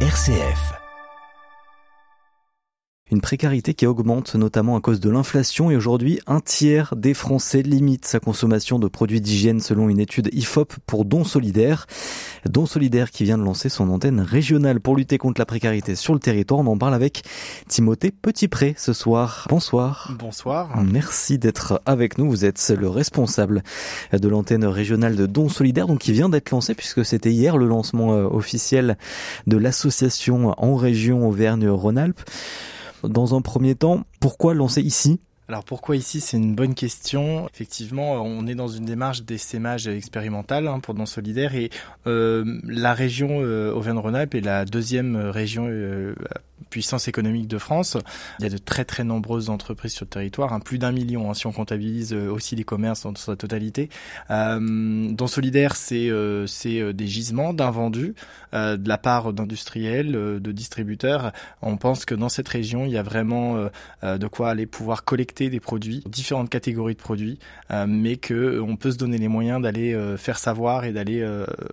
RCF. Une précarité qui augmente notamment à cause de l'inflation et aujourd'hui un tiers des Français limite sa consommation de produits d'hygiène selon une étude IFOP pour Don Solidaire. Don Solidaire qui vient de lancer son antenne régionale pour lutter contre la précarité sur le territoire. On en parle avec Timothée Petitpré ce soir. Bonsoir. Bonsoir. Merci d'être avec nous. Vous êtes le responsable de l'antenne régionale de Don Solidaire donc qui vient d'être lancée puisque c'était hier le lancement euh, officiel de l'association en région Auvergne-Rhône-Alpes. Dans un premier temps, pourquoi lancer ici alors pourquoi ici C'est une bonne question. Effectivement, on est dans une démarche d'essaimage expérimental hein, pour Don Solidaire et euh, la région euh, Auvergne-Rhône-Alpes est la deuxième région euh, puissance économique de France. Il y a de très très nombreuses entreprises sur le territoire, hein, plus d'un million hein, si on comptabilise euh, aussi les commerces dans sa totalité. Euh, Don Solidaire, c'est euh, c'est euh, des gisements d'invendus euh, de la part d'industriels, de distributeurs. On pense que dans cette région, il y a vraiment de quoi aller pouvoir collecter des produits, différentes catégories de produits, mais que on peut se donner les moyens d'aller faire savoir et d'aller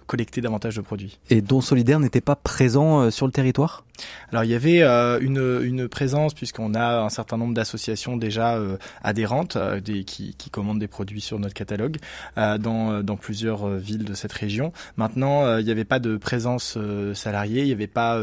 collecter davantage de produits. Et Don Solidaire n'était pas présent sur le territoire? Alors il y avait euh, une, une, présence puisqu'on a un certain nombre d'associations déjà euh, adhérentes euh, des, qui, qui, commandent des produits sur notre catalogue dans, dans, plusieurs villes de cette région. Maintenant, il n'y avait pas de présence salariée, il n'y avait pas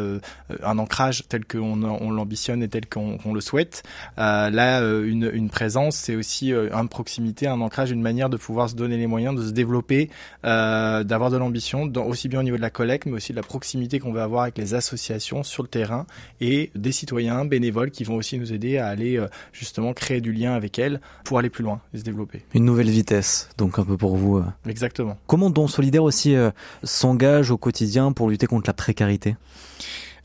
un ancrage tel qu'on on, l'ambitionne et tel qu'on le souhaite. là, une, une présence, c'est aussi une proximité, un ancrage, une manière de pouvoir se donner les moyens de se développer, d'avoir de l'ambition, aussi bien au niveau de la collecte, mais aussi de la proximité qu'on veut avoir avec les associations sur le terrain et des citoyens bénévoles qui vont aussi nous aider à aller euh, justement créer du lien avec elles pour aller plus loin et se développer. Une nouvelle vitesse, donc un peu pour vous. Euh. Exactement. Comment Don Solidaire aussi euh, s'engage au quotidien pour lutter contre la précarité?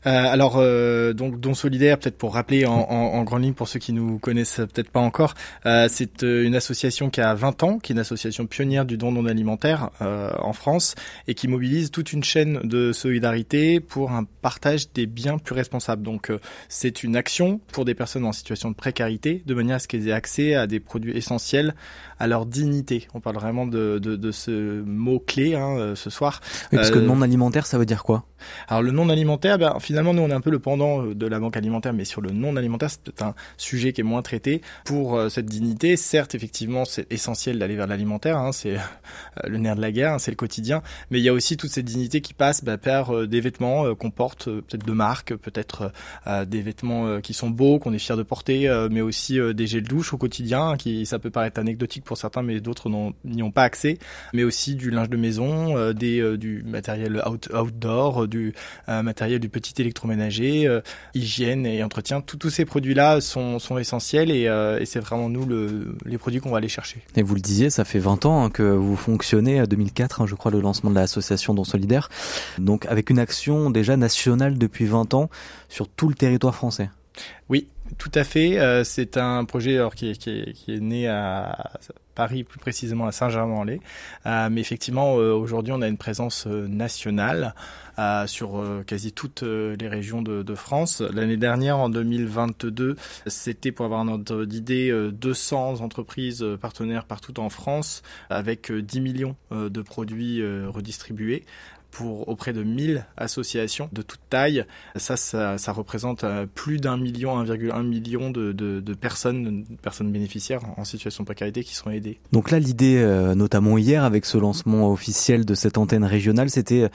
Alors, euh, donc, Don Solidaire, peut-être pour rappeler en, en, en, grande ligne pour ceux qui nous connaissent peut-être pas encore, euh, c'est une association qui a 20 ans, qui est une association pionnière du don non alimentaire en France et qui mobilise toute une chaîne de solidarité pour un partage des biens plus responsables. Donc, c'est une action pour des personnes en situation de précarité, de manière à ce qu'elles aient accès à des produits essentiels à leur dignité. On parle vraiment de, de, de ce mot clé hein, ce soir. Oui, parce que non alimentaire, ça veut dire quoi? Alors, le non alimentaire, ben, finalement nous, on est un peu le pendant euh, de la banque alimentaire, mais sur le non alimentaire, c'est un sujet qui est moins traité. Pour euh, cette dignité, certes, effectivement, c'est essentiel d'aller vers l'alimentaire, hein, c'est euh, le nerf de la guerre, hein, c'est le quotidien, mais il y a aussi toute cette dignité qui passe bah, par des vêtements qu'on porte, peut-être de marque, peut-être des vêtements qui sont beaux, qu'on est fier de porter, mais aussi des gels douche au quotidien, hein, qui ça peut paraître anecdotique pour certains, mais d'autres n'y ont pas accès, mais aussi du linge de maison, des, du matériel outdoor, du matériel du petit électroménager, euh, hygiène et entretien. Tous ces produits-là sont, sont essentiels et, euh, et c'est vraiment nous le, les produits qu'on va aller chercher. Et vous le disiez, ça fait 20 ans hein, que vous fonctionnez, 2004 hein, je crois le lancement de l'association Don Solidaire, donc avec une action déjà nationale depuis 20 ans sur tout le territoire français. Oui, tout à fait. Euh, c'est un projet qui, est né à Paris, plus précisément à Saint-Germain-en-Laye. Euh, mais effectivement, euh, aujourd'hui, on a une présence nationale sur quasi toutes les régions de, de France. L'année dernière, en 2022, c'était pour avoir un ordre d'idée 200 entreprises partenaires partout en France, avec 10 millions de produits redistribués pour auprès de 1000 associations de toute taille. Ça, ça, ça représente euh, plus d'un million, 1,1 million de, de, de, personnes, personnes bénéficiaires en situation de précarité qui sont aidées. Donc là, l'idée, euh, notamment hier, avec ce lancement officiel de cette antenne régionale, c'était,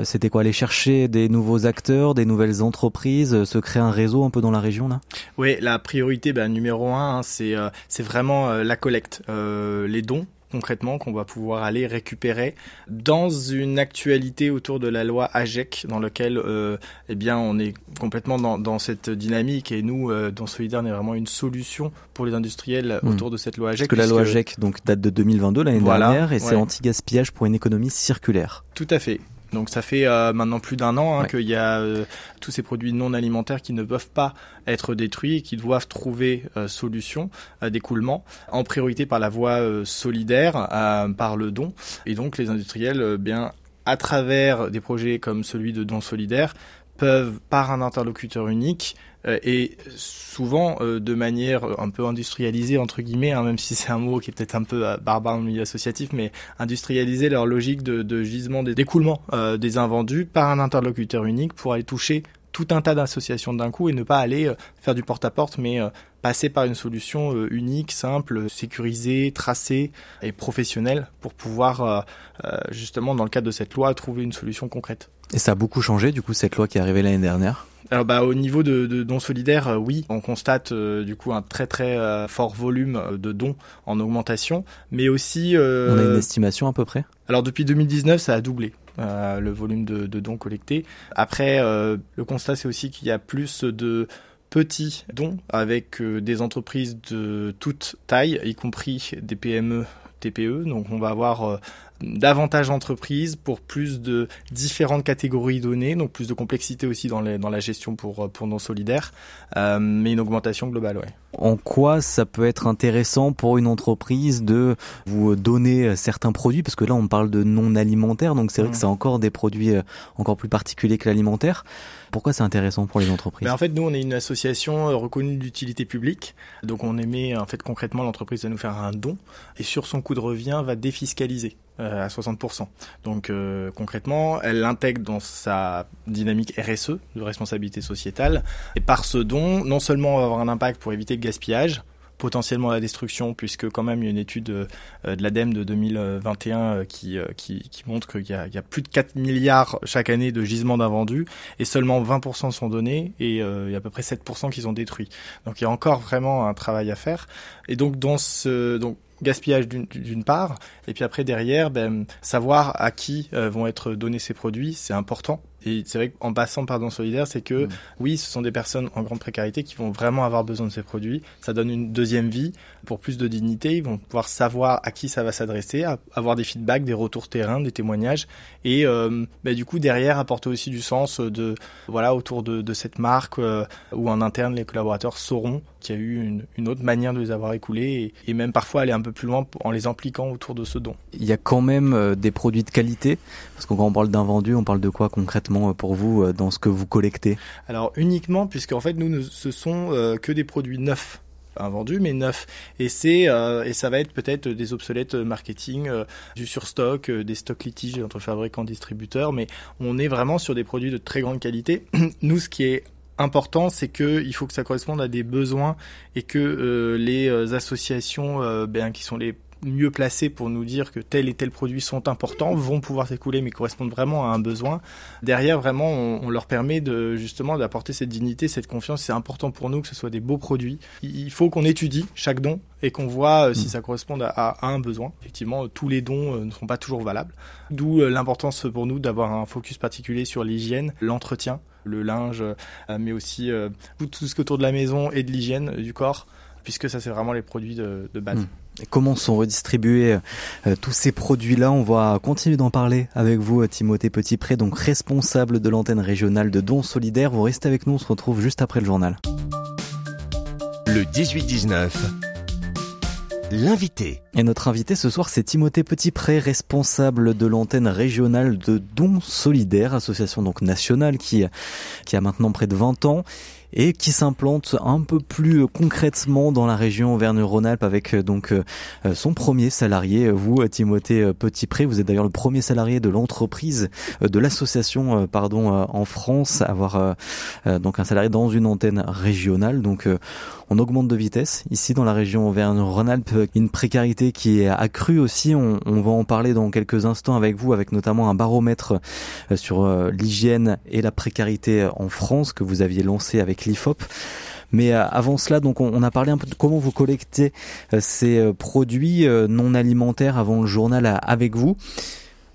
euh, c'était quoi Aller chercher des nouveaux acteurs, des nouvelles entreprises, se créer un réseau un peu dans la région là? Oui, la priorité ben, numéro un, hein, c'est, c'est vraiment la collecte, les dons concrètement qu'on va pouvoir aller récupérer dans une actualité autour de la loi AGEC dans lequel euh, eh bien on est complètement dans, dans cette dynamique et nous euh, dans Solidaire on est vraiment une solution pour les industriels hmm. autour de cette loi AGEC. Parce que la loi AGEC donc date de 2022 l'année dernière et c'est anti-gaspillage pour une économie circulaire. Tout à fait. Donc ça fait euh, maintenant plus d'un an hein, qu'il y a euh, tous ces produits non alimentaires qui ne peuvent pas être détruits et qui doivent trouver euh, solution d'écoulement en priorité par la voie solidaire, par le don. Et donc les industriels, bien à travers des projets comme celui de Don Solidaire, peuvent, par un interlocuteur unique, euh, et souvent euh, de manière un peu industrialisée entre guillemets, hein, même si c'est un mot qui est peut-être un peu euh, barbare dans milieu associatif, mais industrialiser leur logique de, de gisement, d'écoulement des invendus par un interlocuteur unique pour aller toucher tout un tas d'associations d'un coup et ne pas aller faire du porte-à-porte, mais passer par une solution unique, simple, sécurisée, tracée et professionnelle pour pouvoir justement dans le cadre de cette loi trouver une solution concrète. Et ça a beaucoup changé du coup cette loi qui est arrivée l'année dernière alors bah au niveau de, de dons solidaires, euh, oui, on constate euh, du coup un très très euh, fort volume de dons en augmentation, mais aussi. on a une estimation à peu près? Alors depuis 2019, ça a doublé. le volume de, de, dons collectés. Après, le constat c'est aussi qu'il y a plus de petits dons avec des entreprises de toute taille, y compris des PME, TPE. Donc on va avoir davantage d'entreprises pour plus de différentes catégories données, donc plus de complexité aussi dans, les, dans la gestion pour, pour non solidaires, euh, mais une augmentation globale, ouais. En quoi ça peut être intéressant pour une entreprise de vous donner certains produits? Parce que là, on parle de non alimentaire, donc c'est vrai que mmh. c'est encore des produits euh, encore plus particuliers que l'alimentaire. Pourquoi c'est intéressant pour les entreprises? Ben En fait, nous, on est une association euh, reconnue d'utilité publique. Donc, on émet, en fait, concrètement, l'entreprise va nous faire un don et sur son coût de revient, va défiscaliser. Euh, à 60%. Donc euh, concrètement, elle l'intègre dans sa dynamique RSE, de responsabilité sociétale, et par ce don, non seulement on va avoir un impact pour éviter le gaspillage, potentiellement la destruction, puisque quand même il y a une étude euh, de l'ADEME de 2021 qui, qui, qui montre qu'il y, a, il y a plus de 4 milliards chaque année de gisements d'invendus, et seulement 20% sont donnés, et il y a à peu près 7% qui sont détruits. Donc il y a encore vraiment un travail à faire. Et donc dans ce... Donc, gaspillage d'une part, et puis après derrière, ben, savoir à qui euh, vont être donnés ces produits, c'est important. Et c'est vrai qu'en passant par Don Solidaire, c'est que mm. oui, ce sont des personnes en grande précarité qui vont vraiment avoir besoin de ces produits. Ça donne une deuxième vie pour plus de dignité. Ils vont pouvoir savoir à qui ça va s'adresser, avoir des feedbacks, des retours terrain, des témoignages, et euh, ben, du coup derrière apporter aussi du sens de voilà autour de, de cette marque euh, où en interne les collaborateurs sauront qu'il y a eu une, une, autre manière de les avoir écoulés et, et, même parfois aller un peu plus loin en les impliquant autour de ce don. Il y a quand même euh, des produits de qualité parce que quand on parle d'un vendu, on parle de quoi concrètement euh, pour vous euh, dans ce que vous collectez? Alors uniquement, puisque en fait nous, ce sont que des produits neufs vendus mais neufs. Et c'est et ça va être peut-être des obsolètes marketing du surstock des stocks litiges entre fabricants et distributeurs mais on est vraiment sur des produits de très grande qualité. Nous ce qui est important, c'est que il faut que ça corresponde à des besoins et que les associations, ben, qui sont les mieux placés pour nous dire que tel et tel produit sont importants, vont pouvoir s'écouler, mais correspondent vraiment à un besoin. Derrière, vraiment, on, leur permet de justement d'apporter cette dignité, cette confiance. C'est important pour nous que ce soit des beaux produits. Il faut qu'on étudie chaque don et qu'on voit euh, si mm. ça correspond à, un besoin. Effectivement, tous les dons euh, ne sont pas toujours valables. D'où euh, l'importance pour nous d'avoir un focus particulier sur l'hygiène, l'entretien, le linge, mais aussi tout ce qui est autour de la maison et de l'hygiène du corps, puisque ça c'est vraiment les produits de, base. Mm comment sont redistribués euh, tous ces produits-là? On va continuer d'en parler avec vous, Timothée Petitpré, donc responsable de l'antenne régionale de dons solidaires. Vous restez avec nous, on se retrouve juste après le journal. Le 18-19. L'invité. Et notre invité ce soir, c'est Timothée Petitpré, responsable de l'antenne régionale de dons solidaires, association donc nationale qui, qui a maintenant près de 20 ans et qui s'implante un peu plus concrètement dans la région Auvergne-Rhône-Alpes avec euh, donc euh, son premier salarié, vous Timothée Petitpré, vous êtes d'ailleurs le premier salarié de l'entreprise euh, de l'association pardon en France avoir donc un salarié dans une antenne régionale. Donc on augmente de vitesse ici dans la région Auvergne-Rhône-Alpes, une précarité qui est accrue aussi, on, on, va en parler dans quelques instants avec vous, avec notamment un baromètre euh, sur euh, l'hygiène et la précarité en France que vous aviez lancé avec l'IFOP. Mais euh, avant cela, donc on a parlé un peu de comment vous collectez ces produits non alimentaires avant le journal avec vous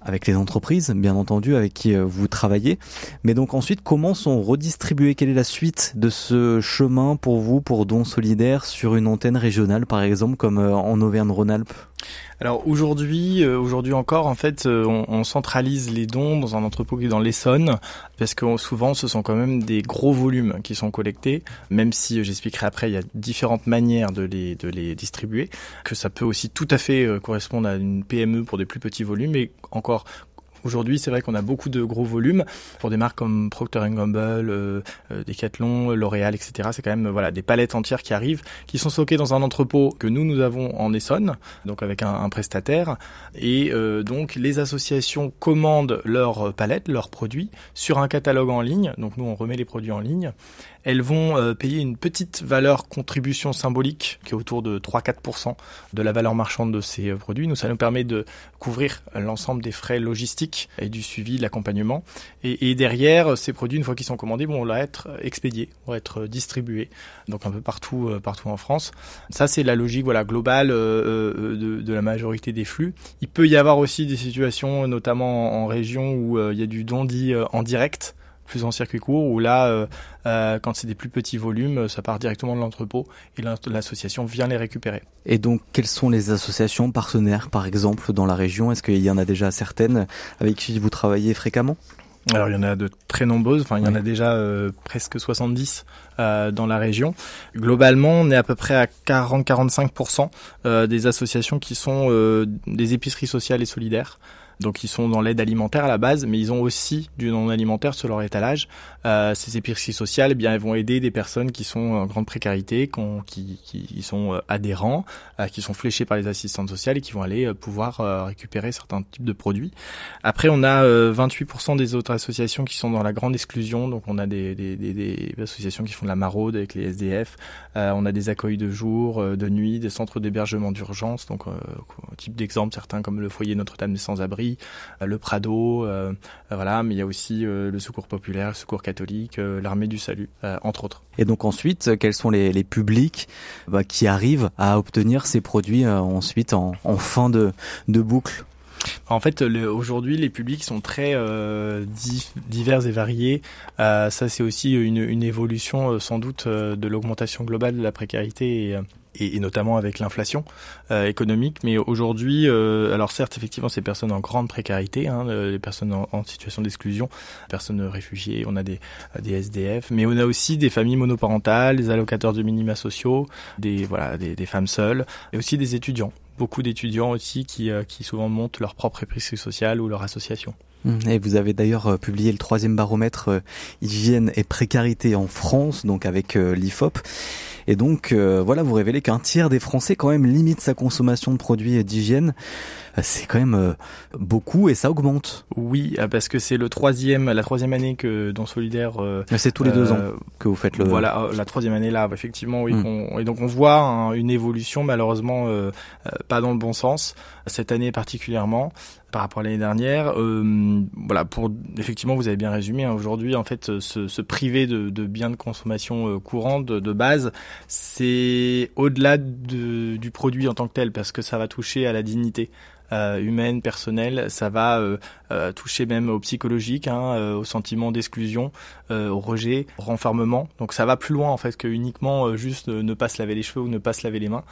avec les entreprises, bien entendu, avec qui euh, vous travaillez. Mais donc ensuite, comment sont redistribués Quelle est la suite de ce chemin pour vous, pour Dons Solidaires, sur une antenne régionale, par exemple, comme euh, en Auvergne-Rhône-Alpes? Alors aujourd'hui, euh, aujourd'hui encore, en fait, euh, on, on, centralise les dons dans un entrepôt qui est dans l'Essonne, parce que souvent, ce sont quand même des gros volumes qui sont collectés, même si euh, j'expliquerai après, il y a différentes manières de les, de les distribuer, que ça peut aussi tout à fait correspondre à une PME pour des plus petits volumes, et encore Aujourd'hui, c'est vrai qu'on a beaucoup de gros volumes pour des marques comme Procter Gamble, euh, euh, Decathlon, L'Oréal, etc. C'est quand même voilà des palettes entières qui arrivent, qui sont stockées dans un entrepôt que nous nous avons en Essonne, donc avec un, un prestataire. Et euh, donc les associations commandent leurs palettes, leurs produits sur un catalogue en ligne. Donc nous on remet les produits en ligne elles vont euh, payer une petite valeur contribution symbolique qui est autour de 3-4% de la valeur marchande de ces euh, produits. Nous, ça nous permet de couvrir l'ensemble des frais logistiques et du suivi, de l'accompagnement. Et, derrière, ces produits, une fois qu'ils sont commandés, vont être expédiés, vont être distribués, donc un peu partout, euh, partout en France. Ça, c'est la logique voilà globale de, de, la majorité des flux. Il peut y avoir aussi des situations, notamment en, région, où il y a du don dit en direct plus en circuit court, où là, euh, euh, quand c'est des plus petits volumes, ça part directement de l'entrepôt et l'association vient les récupérer. Et donc, quelles sont les associations partenaires, par exemple, dans la région? Est-ce qu'il y en a déjà certaines avec qui vous travaillez fréquemment? Alors il y en a de très nombreuses, enfin il y en a déjà euh, presque 70 euh, dans la région. Globalement, on est à peu près à 40-45% euh, des associations qui sont euh, des épiceries sociales et solidaires. Donc ils sont dans l'aide alimentaire à la base, mais ils ont aussi du non alimentaire sur leur étalage. Euh, ces épiceries sociales, eh bien, elles vont aider des personnes qui sont en grande précarité, qui, qui, sont euh, adhérents, euh, qui sont fléchés par les assistantes sociales et qui vont aller euh, pouvoir récupérer certains types de produits. Après, on a 28% des autres associations qui sont dans la grande exclusion. Donc on a des, des, des, des associations qui font de la maraude avec les SDF. on a des accueils de jour, de nuit, des centres d'hébergement d'urgence. Donc type d'exemple, certains comme le foyer Notre-Dame des Sans-Abri, le Prado, voilà. Mais il y a aussi le Secours populaire, le Secours catholique, euh, l'armée du salut, euh, entre autres. Et donc ensuite, quels sont les, publics bah, qui arrivent à obtenir ces produits euh, ensuite en, fin de boucle? En fait, aujourd'hui, les publics sont très euh, divers et variés. Euh, ça, c'est aussi une, évolution, euh, sans doute, de l'augmentation globale de la précarité et, notamment avec l'inflation économique. Mais aujourd'hui, alors certes, effectivement, ces personnes en grande précarité, hein, les personnes en, situation d'exclusion, personnes réfugiées, on a des, SDF, mais on a aussi des familles monoparentales, des allocateurs de minima sociaux, des femmes seules, et aussi des étudiants. Beaucoup d'étudiants aussi qui, euh, qui souvent montent leur propre épicerie sociale ou leur association. Mmh. Et vous avez d'ailleurs euh, publié le troisième baromètre hygiène et précarité en France, donc avec l'IFOP. Et donc, euh, voilà, vous révélez qu'un tiers des Français quand même limite sa consommation de produits d'hygiène. Euh, c'est quand même euh, beaucoup et ça augmente. Oui, parce que c'est le troisième, la troisième année que dans Solidaire. c'est tous les deux ans que vous faites le. Voilà, la troisième année là, effectivement, oui. Hmm. et donc on voit une évolution, malheureusement pas dans le bon sens cette année particulièrement par rapport à l'année dernière. Euh, voilà, pour effectivement, vous avez bien résumé. Hein, Aujourd'hui, en fait, se, se priver de, de, biens de consommation euh, courante de, de, base, c'est au-delà de, du produit en tant que tel, parce que ça va toucher à la dignité. Euh, humaine, personnelle, ça va euh, euh, toucher même au psychologique, hein, au sentiment d'exclusion, au rejet, au renfermement. Donc ça va plus loin en fait que uniquement juste ne pas se laver les cheveux ou ne pas se laver les mains.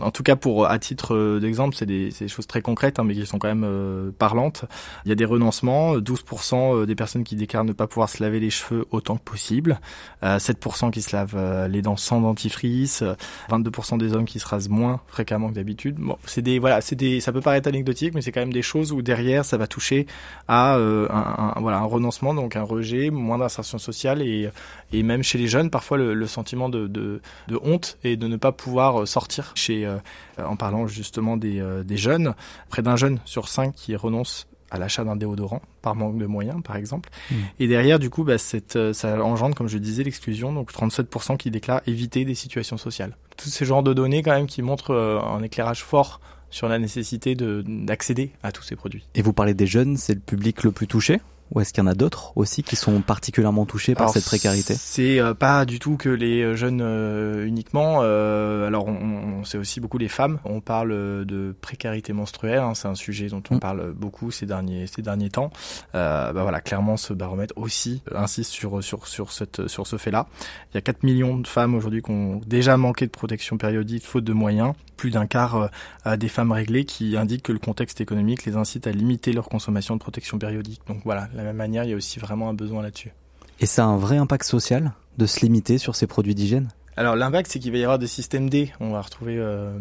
En tout cas, pour à titre d'exemple, c'est des, des, choses très concrètes, hein, mais qui sont quand même parlantes. Il y a des renoncements, 12% des personnes qui déclarent ne pas pouvoir se laver les cheveux autant que possible, 7% qui se lavent les dents sans dentifrice, 22% des hommes qui se rasent moins fréquemment que d'habitude. Bon, c'est des voilà, c'est des, ça peut paraître anecdotique mais c'est quand même des choses où derrière ça va toucher à euh, un, un, voilà un renoncement, donc un rejet, moins d'insertion sociale et, et même chez les jeunes parfois le, le sentiment de, de, de, honte et de ne pas pouvoir euh, sortir. Chez euh, en parlant justement des, des jeunes, près d'un jeune sur cinq qui renonce à l'achat d'un déodorant par manque de moyens, par exemple. Mmh. Et derrière, du coup, bah, cette, ça engendre, comme je disais, l'exclusion. Donc 37% qui déclarent éviter des situations sociales. Tous ces genres de données, quand même, qui montrent un éclairage fort sur la nécessité d'accéder à tous ces produits. Et vous parlez des jeunes, c'est le public le plus touché? Ou est-ce qu'il y en a d'autres aussi qui sont particulièrement touchés par cette précarité? C'est euh, pas du tout que les euh, jeunes euh, uniquement. Euh, alors, on, on c'est aussi beaucoup les femmes. On parle de précarité menstruelle. Hein, c'est un sujet dont on mm. parle beaucoup ces derniers ces derniers temps. bah voilà, clairement, ce baromètre aussi insiste sur sur sur cette sur ce fait-là. Il y a 4 millions de femmes aujourd'hui qui ont déjà manqué de protection périodique faute de moyens. Plus d'un quart des femmes réglées qui indiquent que le contexte économique les incite à limiter leur consommation de protection périodique. Donc voilà la même manière, il y a aussi vraiment un besoin là-dessus. Et ça a un vrai impact social de se limiter sur ces produits d'hygiène? Alors l'impact, c'est qu'il va y avoir des systèmes D. On va retrouver euh,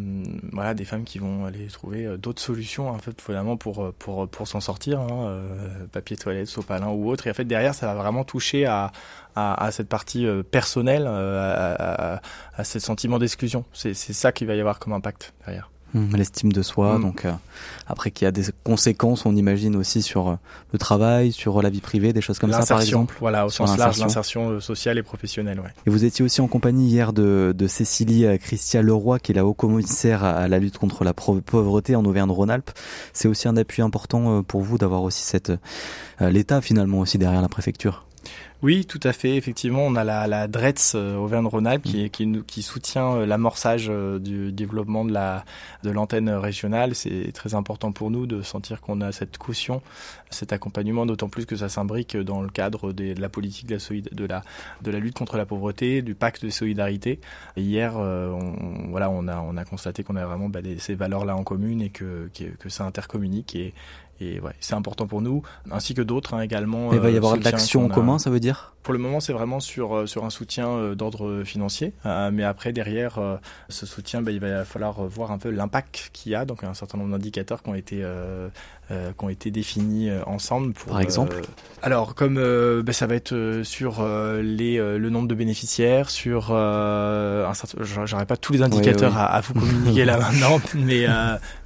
voilà des femmes qui vont aller trouver euh, d'autres solutions en fait finalement pour euh, pour pour s'en sortir, hein, papier toilette, sopalin ou autre. Et en fait derrière, ça va vraiment toucher à à, à cette partie personnelle, à, à, à ce sentiment d'exclusion. C'est c'est ça qu'il va y avoir comme impact derrière. Mmh, l'estime de soi, mmh. donc euh, après qu'il y a des conséquences, on imagine aussi sur euh, le travail, sur la vie privée, des choses comme ça par exemple. Voilà, au sens large, l'insertion euh, sociale et professionnelle. Ouais. Et vous étiez aussi en compagnie hier de, de Cécilie Christian Leroy, qui est la haut-commissaire à la lutte contre la pauvreté en Auvergne-Rhône-Alpes. C'est aussi un appui important pour vous d'avoir aussi cette l'État finalement aussi derrière la préfecture. Oui, tout à fait. Effectivement, on a la, la DRETS euh, Auvergne-Rhône-Alpes qui, qui, qui, soutient euh, l'amorçage euh, du développement de la de l'antenne régionale. C'est très important pour nous de sentir qu'on a cette caution, cet accompagnement, d'autant plus que ça s'imbrique dans le cadre de la politique de la, de la de la lutte contre la pauvreté, du pacte de solidarité. hier, on, voilà, on a on a constaté qu'on a vraiment bah, ces valeurs-là en commune et que que, que ça intercommunique et et ouais, c'est important pour nous, ainsi que d'autres hein, également. Il va y euh, avoir de l'action en commun, ça veut dire? Pour le moment, c'est vraiment sur euh, sur un soutien euh, d'ordre financier, mais après derrière ce soutien, bah, il va falloir voir un peu l'impact qu'il y a, donc un certain nombre d'indicateurs qui ont été euh, qui ont été définis euh, ensemble. Pour, Par exemple euh, Alors, comme ben, ça va être sur les, le nombre de bénéficiaires, sur un certain, j'aurais pas tous les indicateurs À, à, vous communiquer là maintenant, mais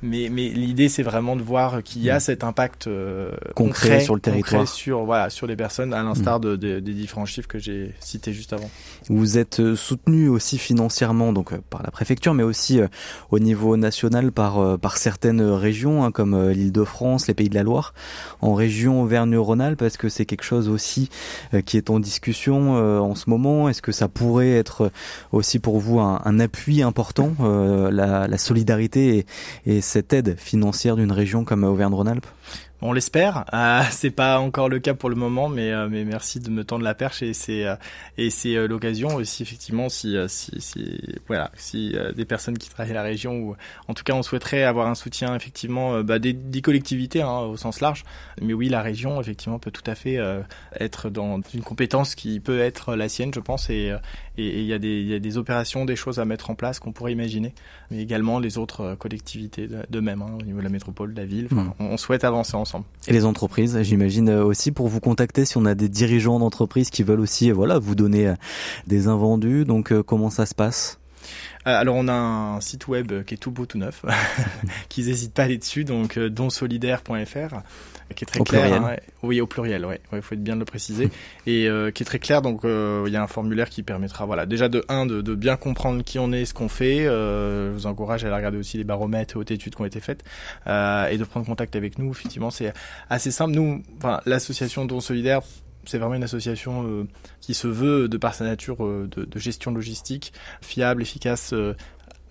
mais mais l'idée c'est vraiment de voir qu'il y a mm. cet impact concret, sur le territoire, sur voilà sur les personnes, à l'instar mm. de, de, des différents chiffres que j'ai cités juste avant. Vous êtes soutenu aussi financièrement donc par la préfecture, mais aussi au niveau national par par certaines régions hein, comme l'Île-de-France les Pays de la Loire, en région Auvergne-Rhône-Alpes Est-ce que c'est quelque chose aussi euh, qui est en discussion euh, en ce moment? Est-ce que ça pourrait être aussi pour vous un, appui important, euh, la, solidarité et cette aide financière d'une région comme Auvergne-Rhône-Alpes? On l'espère. Euh, c'est pas encore le cas pour le moment, mais euh, mais merci de me tendre la perche et c'est euh, et c'est euh, l'occasion aussi effectivement si si, si voilà si des personnes qui travaillent la région ou en tout cas on souhaiterait avoir un soutien effectivement bah, des, des, collectivités hein, au sens large. Mais oui, la région effectivement peut tout à fait être dans une compétence qui peut être la sienne, je pense, et et il y a des il y a des opérations, des choses à mettre en place qu'on pourrait imaginer, mais également les autres collectivités de, même hein, au niveau de la métropole, de la ville. Mmh. On, souhaite avancer ensemble. Et les entreprises, j'imagine euh, aussi pour vous contacter si on a des dirigeants d'entreprises qui veulent aussi euh, voilà, vous donner euh, des invendus. Donc comment ça se passe? Alors on a un site web qui est tout beau tout neuf, qu'ils n'hésitent pas à aller dessus, donc donsolidaire.fr qui est très clair. Hein, oui, au pluriel, ouais. Il faut être bien de le préciser. et euh, qui est très clair. Donc, euh, il y a un formulaire qui permettra, voilà, déjà de un, de, de bien comprendre qui on est, ce qu'on fait. Euh, je vous encourage à aller regarder aussi les baromètres et hautes études qui ont été faites euh, et de prendre contact avec nous. Effectivement, c'est assez simple. Nous, enfin, l'association Don Solidaire c'est vraiment une association euh, qui se veut, de par sa nature, euh, de, gestion logistique, fiable, efficace, euh,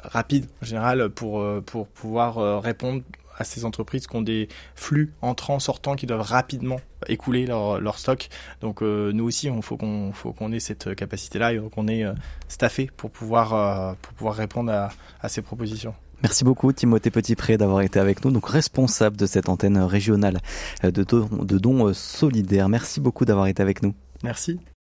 rapide en général, pour, pouvoir répondre à ces entreprises qui ont des flux entrants, sortants, qui doivent rapidement écouler leur, stock. Donc nous aussi, il faut qu'on faut ait cette capacité-là et qu'on ait staffé pour pouvoir répondre à ces propositions. Merci beaucoup Timothée Petitpré d'avoir été avec nous, donc responsable de cette antenne régionale de dons de don solidaires. Merci beaucoup d'avoir été avec nous. Merci.